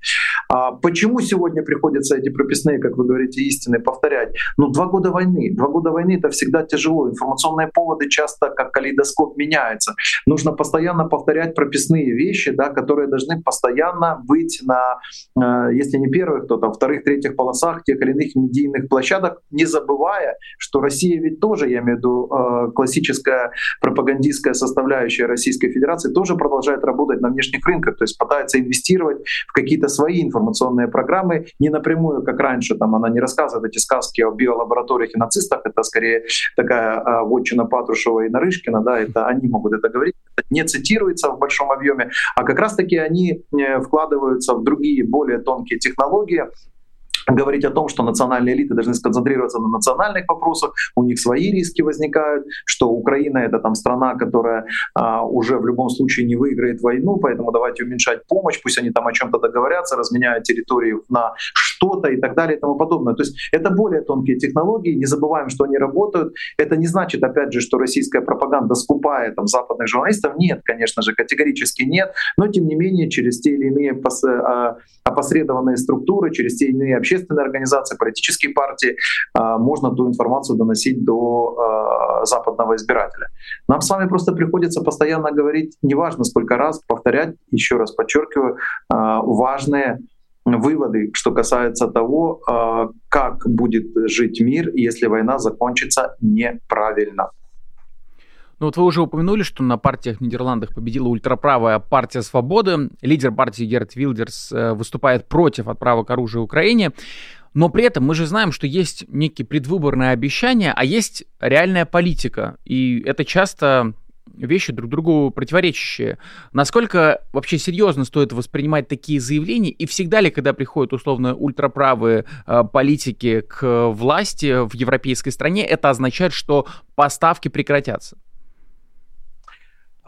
А почему сегодня приходится эти прописные, как вы говорите, истины повторять? Ну, два года войны. Два года года войны это всегда тяжело. Информационные поводы часто как калейдоскоп меняются. Нужно постоянно повторять прописные вещи, да, которые должны постоянно быть на, э, если не первых, то там вторых, третьих полосах тех или иных медийных площадок, не забывая, что Россия ведь тоже, я имею в виду э, классическая пропагандистская составляющая Российской Федерации, тоже продолжает работать на внешних рынках, то есть пытается инвестировать в какие-то свои информационные программы, не напрямую, как раньше, там она не рассказывает эти сказки о биолабораториях и нацистах, это скорее такая а, вотчина Патрушева и Нарышкина, да, это они могут это говорить, это не цитируется в большом объеме, а как раз-таки они э, вкладываются в другие более тонкие технологии, говорить о том, что национальные элиты должны сконцентрироваться на национальных вопросах, у них свои риски возникают, что Украина это там страна, которая а, уже в любом случае не выиграет войну, поэтому давайте уменьшать помощь, пусть они там о чем-то договорятся, разменяют территории на что-то и так далее и тому подобное. То есть это более тонкие технологии, не забываем, что они работают. Это не значит, опять же, что российская пропаганда скупает там, западных журналистов. Нет, конечно же, категорически нет, но тем не менее через те или иные а, опосредованные структуры, через те или иные общественные общественные организации, политические партии, можно ту информацию доносить до западного избирателя. Нам с вами просто приходится постоянно говорить, неважно сколько раз, повторять, еще раз подчеркиваю, важные выводы, что касается того, как будет жить мир, если война закончится неправильно. Ну вот вы уже упомянули, что на партиях в Нидерландах победила ультраправая партия «Свободы». Лидер партии Герт Вилдерс э, выступает против отправок оружия Украине. Но при этом мы же знаем, что есть некие предвыборные обещания, а есть реальная политика. И это часто вещи друг другу противоречащие. Насколько вообще серьезно стоит воспринимать такие заявления? И всегда ли, когда приходят условно ультраправые э, политики к власти в европейской стране, это означает, что поставки прекратятся?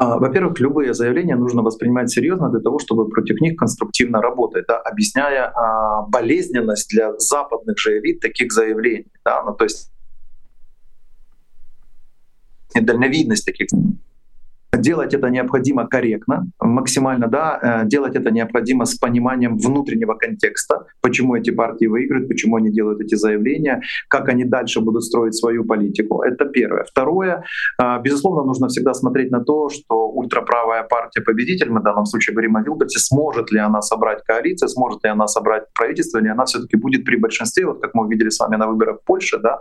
А, во-первых, любые заявления нужно воспринимать серьезно для того, чтобы против них конструктивно работать, да, объясняя а, болезненность для западных же элит таких заявлений. Да, ну, то есть дальновидность таких Делать это необходимо корректно, максимально, да, э, делать это необходимо с пониманием внутреннего контекста, почему эти партии выиграют, почему они делают эти заявления, как они дальше будут строить свою политику. Это первое. Второе, э, безусловно, нужно всегда смотреть на то, что ультраправая партия победитель, мы в данном случае говорим о Вилберте, сможет ли она собрать коалицию, сможет ли она собрать правительство, или она все-таки будет при большинстве, вот как мы увидели с вами на выборах в Польше, да,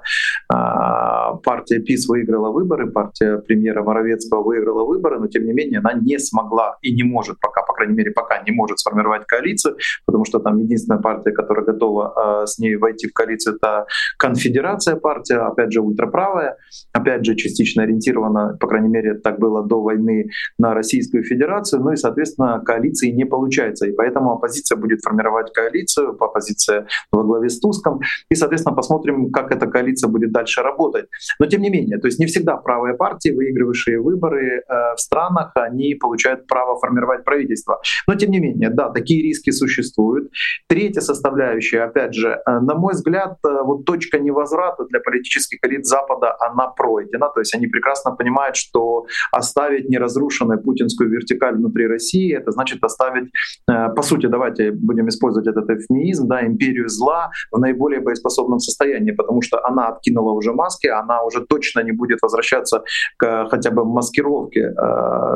э, партия ПИС выиграла выборы, партия премьера Моровецкого выиграла выборы, выборы, но тем не менее она не смогла и не может пока, по крайней мере, пока не может сформировать коалицию, потому что там единственная партия, которая готова э, с ней войти в коалицию, это конфедерация партия, опять же, ультраправая, опять же, частично ориентирована, по крайней мере, так было до войны, на Российскую Федерацию, ну и, соответственно, коалиции не получается, и поэтому оппозиция будет формировать коалицию, оппозиция во главе с Туском, и, соответственно, посмотрим, как эта коалиция будет дальше работать. Но, тем не менее, то есть не всегда правые партии, выигрывавшие выборы, э, в странах, они получают право формировать правительство. Но тем не менее, да, такие риски существуют. Третья составляющая, опять же, э, на мой взгляд, э, вот точка невозврата для политических элит Запада, она пройдена. То есть они прекрасно понимают, что оставить неразрушенную путинскую вертикаль внутри России, это значит оставить, э, по сути, давайте будем использовать этот эвфемизм, да, империю зла в наиболее боеспособном состоянии, потому что она откинула уже маски, она уже точно не будет возвращаться к хотя бы маскировке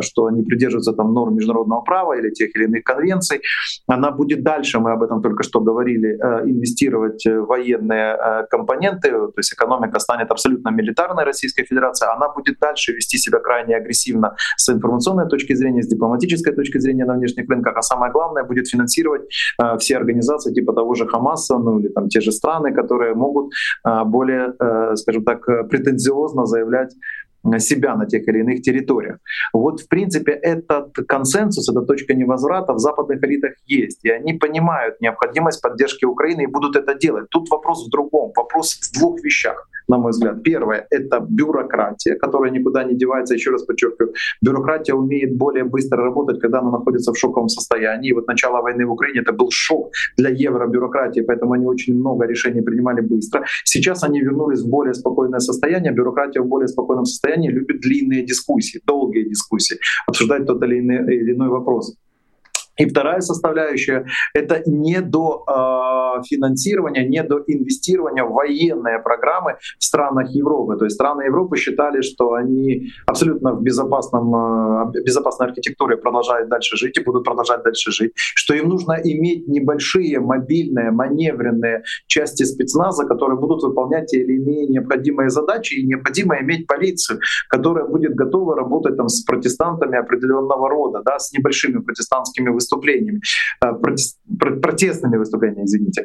что они придерживаются там норм международного права или тех или иных конвенций, она будет дальше, мы об этом только что говорили, э, инвестировать в военные э, компоненты, то есть экономика станет абсолютно милитарной Российской Федерации, она будет дальше вести себя крайне агрессивно с информационной точки зрения, с дипломатической точки зрения на внешних рынках, а самое главное будет финансировать все организации типа того же Хамаса, ну или там те же страны, которые могут более, скажем так, претензиозно заявлять себя на тех или иных территориях. Вот, в принципе, этот консенсус, эта точка невозврата в западных элитах есть. И они понимают необходимость поддержки Украины и будут это делать. Тут вопрос в другом. Вопрос в двух вещах на мой взгляд. Первое — это бюрократия, которая никуда не девается. Еще раз подчеркиваю, бюрократия умеет более быстро работать, когда она находится в шоковом состоянии. И вот начало войны в Украине — это был шок для евробюрократии, поэтому они очень много решений принимали быстро. Сейчас они вернулись в более спокойное состояние. Бюрократия в более спокойном состоянии любит длинные дискуссии, долгие дискуссии, обсуждать тот или иной, или иной вопрос. И вторая составляющая — это не до финансирования, не до инвестирования в военные программы в странах Европы. То есть страны Европы считали, что они абсолютно в безопасном, э, безопасной архитектуре продолжают дальше жить и будут продолжать дальше жить, что им нужно иметь небольшие мобильные, маневренные части спецназа, которые будут выполнять те или иные необходимые задачи, и необходимо иметь полицию, которая будет готова работать там, с протестантами определенного рода, да, с небольшими протестантскими выступлениями, э, протестными выступлениями, извините,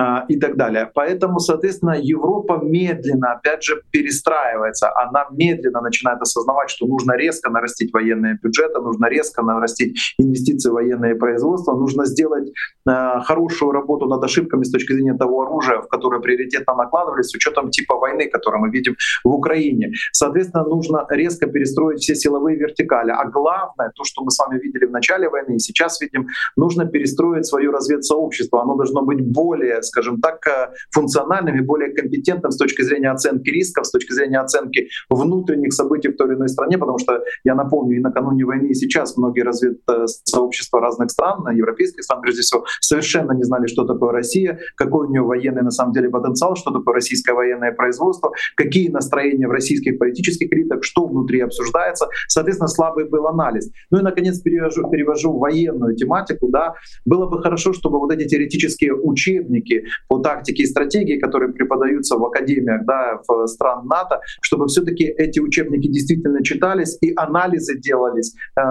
э, и так далее. Поэтому, соответственно, Европа медленно, опять же, перестраивается. Она медленно начинает осознавать, что нужно резко нарастить военные бюджеты, нужно резко нарастить инвестиции в военное производство, нужно сделать э, хорошую работу над ошибками с точки зрения того оружия, в которое приоритетно накладывались, с учетом типа войны, которую мы видим в Украине. Соответственно, нужно резко перестроить все силовые вертикали. А главное, то, что мы с вами видели в начале войны и сейчас сейчас видим, нужно перестроить свое разведсообщество. Оно должно быть более, скажем так, э, функциональным и более компетентным с точки зрения оценки рисков, с точки зрения оценки внутренних событий в той или иной стране, потому что, я напомню, и накануне войны, и сейчас многие разведсообщества разных стран, европейских стран прежде всего, совершенно не знали, что такое Россия, какой у нее военный на самом деле потенциал, что такое российское военное производство, какие настроения в российских политических элитах, что внутри обсуждается. Соответственно, слабый был анализ. Ну и, наконец, перевожу, перевожу военную тематику. Да. Было бы хорошо, чтобы вот эти теоретические учебники по тактике и стратегии, которые преподаются в академиях да, в стран НАТО, чтобы все-таки эти учебники действительно читались и анализы делались э,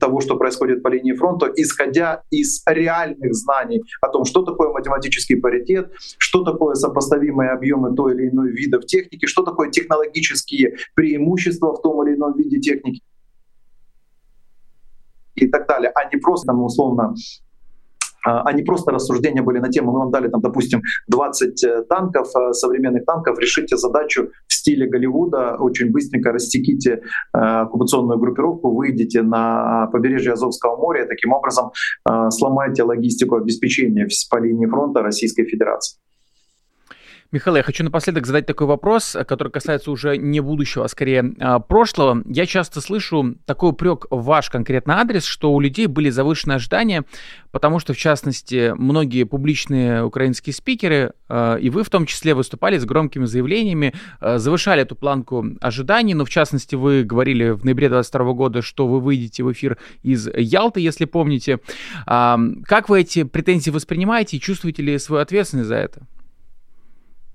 того, что происходит по линии фронта, исходя из реальных знаний о том, что такое математический паритет, что такое сопоставимые объемы той или иной видов техники, что такое технологические преимущества в том или ином виде техники и так далее, а не просто там, условно а не просто рассуждения были на тему, мы вам дали там, допустим, 20 э, танков, э, современных танков, решите задачу в стиле Голливуда, очень быстренько растеките э, оккупационную группировку, выйдете на побережье Азовского моря, таким образом сломайте логистику обеспечения по линии фронта Российской Федерации. Михаил, я хочу напоследок задать такой вопрос, который касается уже не будущего, а скорее а, прошлого. Я часто слышу такой упрек в ваш конкретный адрес, что у людей были завышенные ожидания, потому что, в частности, многие публичные украинские спикеры, а, и вы в том числе, выступали с громкими заявлениями, а, завышали эту планку ожиданий, но, в частности, вы говорили в ноябре 2022 года, что вы выйдете в эфир из Ялты, если помните. Как вы эти претензии воспринимаете и чувствуете ли свою ответственность за это?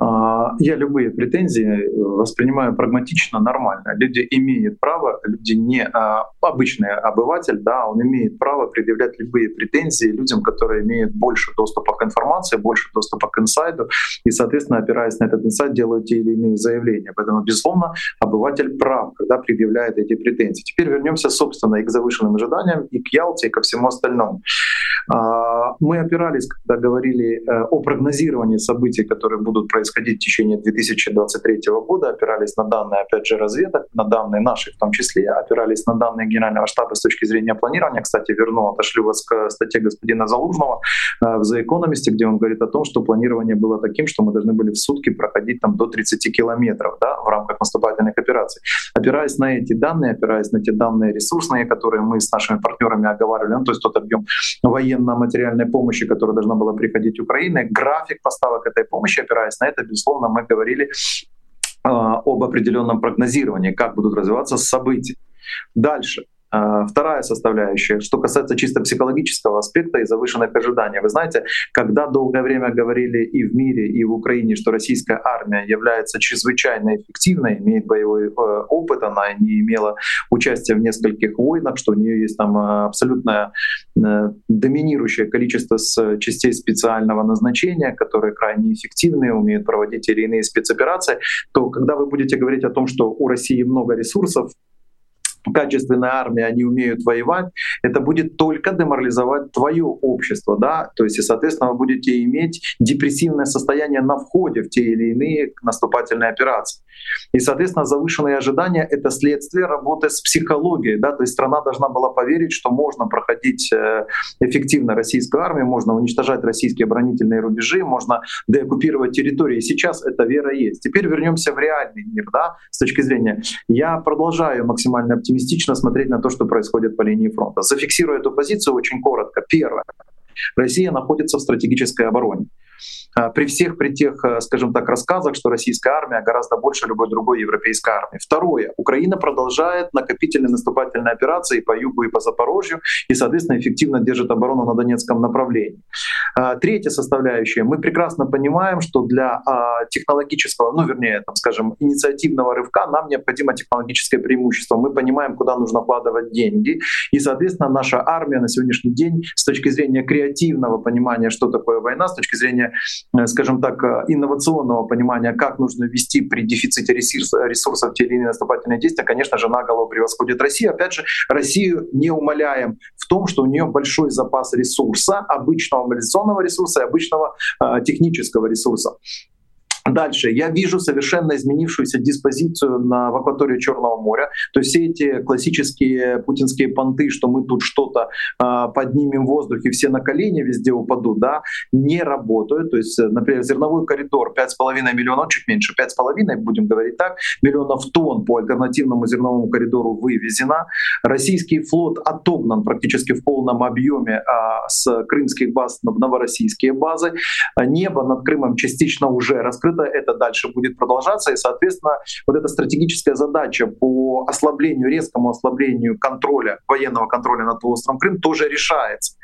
я любые претензии воспринимаю прагматично, нормально. Люди имеют право, люди не а, обычный обыватель, да, он имеет право предъявлять любые претензии людям, которые имеют больше доступа к информации, больше доступа к инсайду, и, соответственно, опираясь на этот инсайд, делают те или иные заявления. Поэтому, безусловно, обыватель прав, когда предъявляет эти претензии. Теперь вернемся, собственно, и к завышенным ожиданиям, и к Ялте, и ко всему остальному. А, мы опирались, когда говорили э, о прогнозировании событий, которые будут происходить в течение 2023 года, опирались на данные, опять же, разведок, на данные наши в том числе, опирались на данные Генерального штаба с точки зрения планирования. Кстати, верну, отошлю вас к статье господина Залужного э, в The Economist, где он говорит о том, что планирование было таким, что мы должны были в сутки проходить там до 30 километров да, в рамках наступательных операций. Опираясь на эти данные, опираясь на те данные ресурсные, которые мы с нашими партнерами оговаривали, ну, то есть тот объем военно-материальной помощи, которая должна была приходить Украине, график поставок этой помощи, опираясь на это, безусловно, мы говорили а, об определенном прогнозировании, как будут развиваться события. Дальше. А, вторая составляющая, что касается чисто психологического аспекта и завышенных ожиданий. Вы знаете, когда долгое время говорили и в мире, и в Украине, что российская армия является чрезвычайно эффективной, имеет боевой э, опыт, она не имела участия в нескольких войнах, что у нее есть там э, абсолютное э, доминирующее количество частей специального назначения, которые крайне эффективны, умеют проводить или иные спецоперации, то когда вы будете говорить о том, что у России много ресурсов, качественная армия, они умеют воевать, это будет только деморализовать твое общество, да, то есть, и, соответственно, вы будете иметь депрессивное состояние на входе в те или иные наступательные операции. И, соответственно, завышенные ожидания — это следствие работы с психологией, да, то есть страна должна была поверить, что можно проходить э, эффективно российскую армию, можно уничтожать российские оборонительные рубежи, можно деоккупировать территории. Сейчас эта вера есть. Теперь вернемся в реальный мир, да, с точки зрения. Я продолжаю максимально оптимистично смотреть на то, что происходит по линии фронта. Зафиксирую эту позицию очень коротко. Первое. Россия находится в стратегической обороне. А, при всех при тех, э, скажем так, рассказах, что российская армия гораздо больше любой другой европейской армии. Второе. Украина продолжает накопительные наступательные операции по югу и по Запорожью и, соответственно, эффективно держит оборону на Донецком направлении. А, третья составляющая. Мы прекрасно понимаем, что для а, технологического, ну, вернее, там, скажем, инициативного рывка нам необходимо технологическое преимущество. Мы понимаем, куда нужно вкладывать деньги. И, соответственно, наша армия на сегодняшний день с точки зрения креативного понимания, что такое война, с точки зрения Э, скажем так, э, инновационного понимания, как нужно вести при дефиците ресурсов, те или иные наступательные действия, конечно же, на голову превосходит Россию. Опять же, Россию не умоляем в том, что у нее большой запас ресурса, обычного мобилизационного ресурса и обычного э, технического ресурса. Дальше. Я вижу совершенно изменившуюся диспозицию на, в акватории Черного моря. То есть все эти классические путинские понты, что мы тут что-то э, поднимем в воздухе, все на колени везде упадут, да, не работают. То есть, например, зерновой коридор 5,5 миллионов, чуть меньше, 5,5, будем говорить так, миллионов тонн по альтернативному зерновому коридору вывезено. Российский флот отогнан практически в полном объеме э, с крымских баз на новороссийские базы. Небо над Крымом частично уже раскрыто открыто, это дальше будет продолжаться, и, соответственно, вот эта стратегическая задача по ослаблению, резкому ослаблению контроля, военного контроля над полуостровом Крым тоже решается.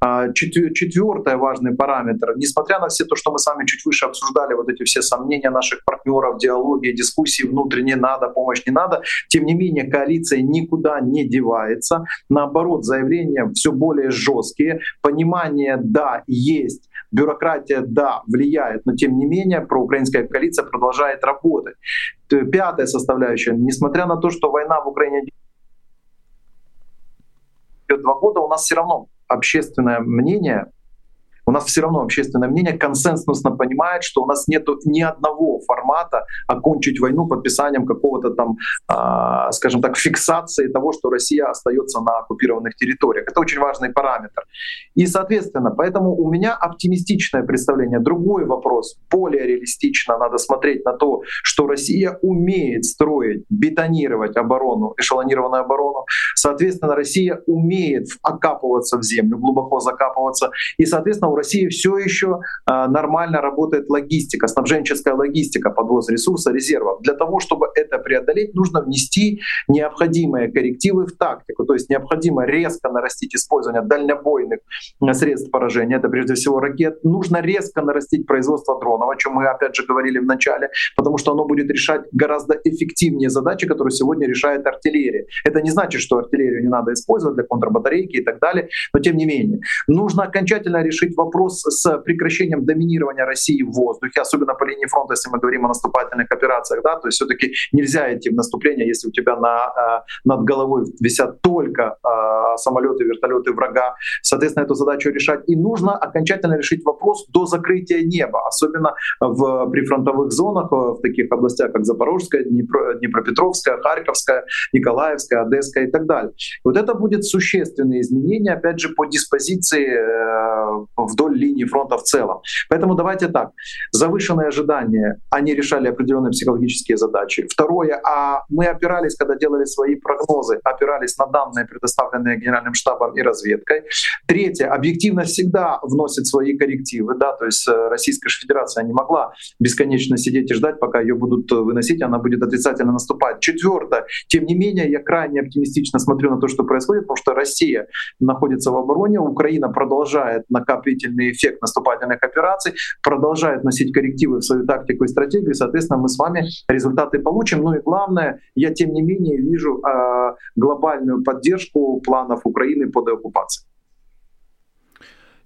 А, четвертый важный параметр, несмотря на все то, что мы с вами чуть выше обсуждали, вот эти все сомнения наших партнеров, диалоги, дискуссии внутренние, надо, помощь не надо, тем не менее коалиция никуда не девается, наоборот, заявления все более жесткие, понимание, да, есть, бюрократия, да, влияет, но тем не менее проукраинская коалиция продолжает работать. Пятая составляющая, несмотря на то, что война в Украине идет два года, у нас все равно общественное мнение у нас все равно общественное мнение консенсусно понимает, что у нас нет ни одного формата окончить войну подписанием какого-то там, э, скажем так, фиксации того, что Россия остается на оккупированных территориях. Это очень важный параметр. И, соответственно, поэтому у меня оптимистичное представление. Другой вопрос, более реалистично надо смотреть на то, что Россия умеет строить, бетонировать оборону, эшелонированную оборону. Соответственно, Россия умеет окапываться в землю, глубоко закапываться. И, соответственно, у России все еще а, нормально работает логистика, снабженческая логистика, подвоз ресурса, резервов. Для того, чтобы это преодолеть, нужно внести необходимые коррективы в тактику. То есть необходимо резко нарастить использование дальнобойных средств поражения, это прежде всего ракет. Нужно резко нарастить производство дронов, о чем мы опять же говорили в начале, потому что оно будет решать гораздо эффективнее задачи, которые сегодня решает артиллерия. Это не значит, что артиллерию не надо использовать для контрбатарейки и так далее, но тем не менее. Нужно окончательно решить вопрос с прекращением доминирования России в воздухе, особенно по линии фронта, если мы говорим о наступательных операциях, да, то есть все-таки нельзя идти в наступление, если у тебя на, э, над головой висят только э, самолеты, вертолеты врага. Соответственно, эту задачу решать. И нужно окончательно решить вопрос до закрытия неба, особенно в прифронтовых зонах, в таких областях, как Запорожская, Днепро, Днепропетровская, Харьковская, Николаевская, Одесская и так далее. Вот это будет существенные изменения, опять же, по диспозиции э, вдоль линии фронта в целом. Поэтому давайте так. Завышенные ожидания, они решали определенные психологические задачи. Второе, а мы опирались, когда делали свои прогнозы, опирались на данные, предоставленные Генеральным штабом и разведкой. Третье, объективность всегда вносит свои коррективы. Да, то есть э, Российская Федерация не могла бесконечно сидеть и ждать, пока ее будут выносить, она будет отрицательно наступать. Четвертое, тем не менее, я крайне оптимистично смотрю на то, что происходит, потому что Россия находится в обороне, Украина продолжает накопительный эффект наступательных операций, продолжает носить коррективы в свою тактику и стратегию, соответственно, мы с вами результаты получим. Ну и главное, я тем не менее вижу э, глобальную поддержку планов Украины по деоккупации.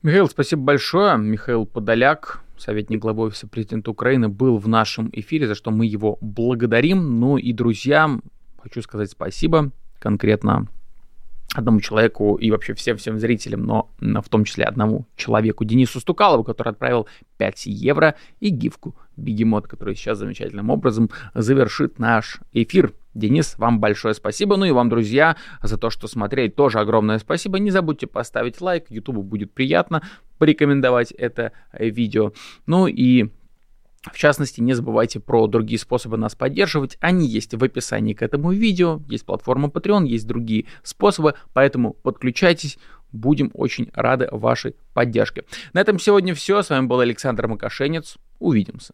Михаил, спасибо большое. Михаил Подоляк, советник главы офиса президента Украины, был в нашем эфире, за что мы его благодарим. Ну и, друзья, хочу сказать спасибо конкретно одному человеку и вообще всем-всем зрителям, но в том числе одному человеку, Денису Стукалову, который отправил 5 евро, и гифку Бегемот, который сейчас замечательным образом завершит наш эфир. Денис, вам большое спасибо. Ну и вам, друзья, за то, что смотрели, тоже огромное спасибо. Не забудьте поставить лайк, Ютубу будет приятно порекомендовать это видео. Ну и в частности, не забывайте про другие способы нас поддерживать. Они есть в описании к этому видео. Есть платформа Patreon, есть другие способы. Поэтому подключайтесь. Будем очень рады вашей поддержке. На этом сегодня все. С вами был Александр Макашенец. Увидимся.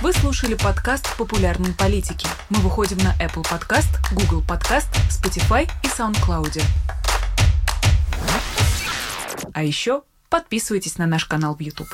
Вы слушали подкаст «Популярные политики». Мы выходим на Apple Podcast, Google Podcast, Spotify и SoundCloud. А еще подписывайтесь на наш канал в YouTube.